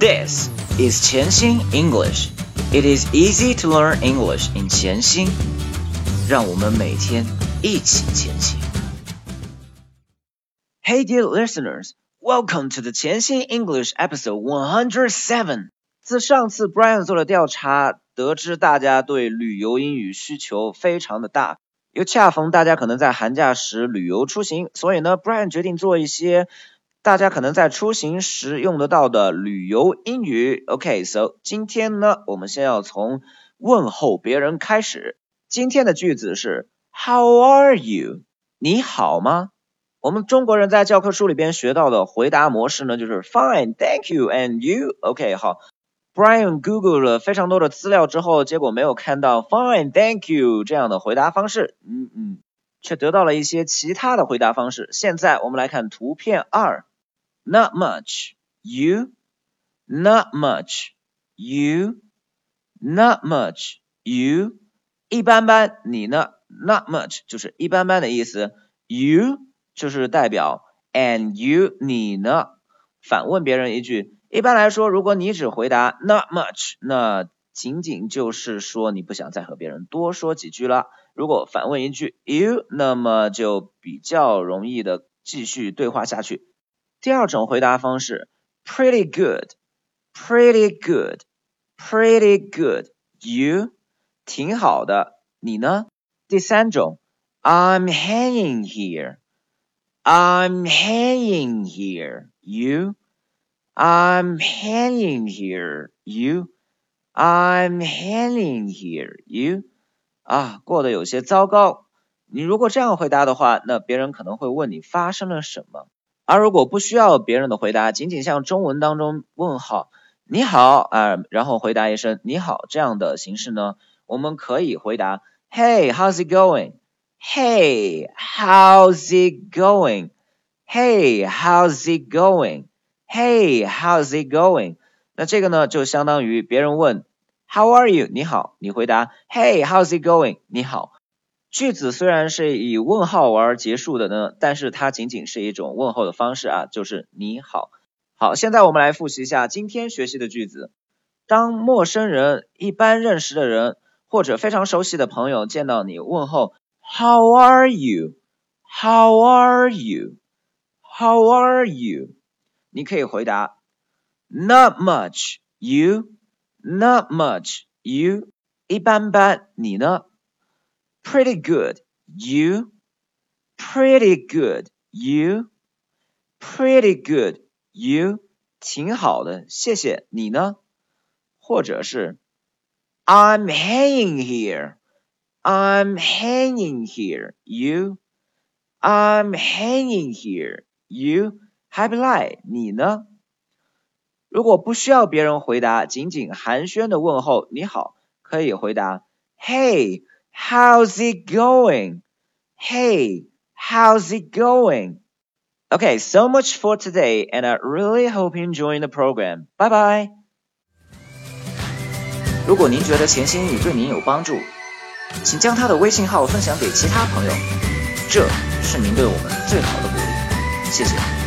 This is 潜心 English. It is easy to learn English in 潜心。让我们每天一起前行。Hey dear listeners, welcome to the 潜心 English episode 107. 自上次 Brian 做了调查，得知大家对旅游英语需求非常的大，又恰逢大家可能在寒假时旅游出行，所以呢，Brian 决定做一些 大家可能在出行时用得到的旅游英语。OK，so 今天呢，我们先要从问候别人开始。今天的句子是 How are you？你好吗？我们中国人在教科书里边学到的回答模式呢，就是 Fine，Thank you，and you。OK，好。Brian Google 了非常多的资料之后，结果没有看到 Fine，Thank you 这样的回答方式。嗯嗯，却得到了一些其他的回答方式。现在我们来看图片二。Not much. You? Not much. You? Not much. You? 一般般，你呢？Not much 就是一般般的意思。You 就是代表 and you 你呢？反问别人一句，一般来说，如果你只回答 not much，那仅仅就是说你不想再和别人多说几句了。如果反问一句 you，那么就比较容易的继续对话下去。第二种回答方式，pretty good，pretty good，pretty good。You，挺好的，你呢？第三种，I'm hanging here，I'm hanging here。You，I'm hanging here。You，I'm hanging here。You，啊，过得有些糟糕。你如果这样回答的话，那别人可能会问你发生了什么。而如果不需要别人的回答，仅仅像中文当中问号你好啊，然后回答一声你好这样的形式呢，我们可以回答 Hey, how's it going? Hey, how's it going? Hey, how's it going? Hey, how's it going? 那这个呢，就相当于别人问 How are you? 你好，你回答 Hey, how's it going? 你好。句子虽然是以问号而结束的呢，但是它仅仅是一种问候的方式啊，就是你好。好，现在我们来复习一下今天学习的句子。当陌生人、一般认识的人或者非常熟悉的朋友见到你问候 How are you? How are you? How are you? 你可以回答 Not much. You? Not much. You? 一般般，你呢 ？Pretty good. You? Pretty good. You? Pretty good. You? 挺好的，谢谢。你呢？或者是 I'm hanging here. I'm hanging here. You? I'm hanging here. You? 还不赖。你呢？如果不需要别人回答，仅仅寒暄的问候你好，可以回答 Hey。 How's it going? Hey, how's it going? Okay, so much for today, and I really hope you enjoy the program. Bye bye. 如果您觉得潜心英语对您有帮助，请将他的微信号分享给其他朋友，这是您对我们最好的鼓励。谢谢。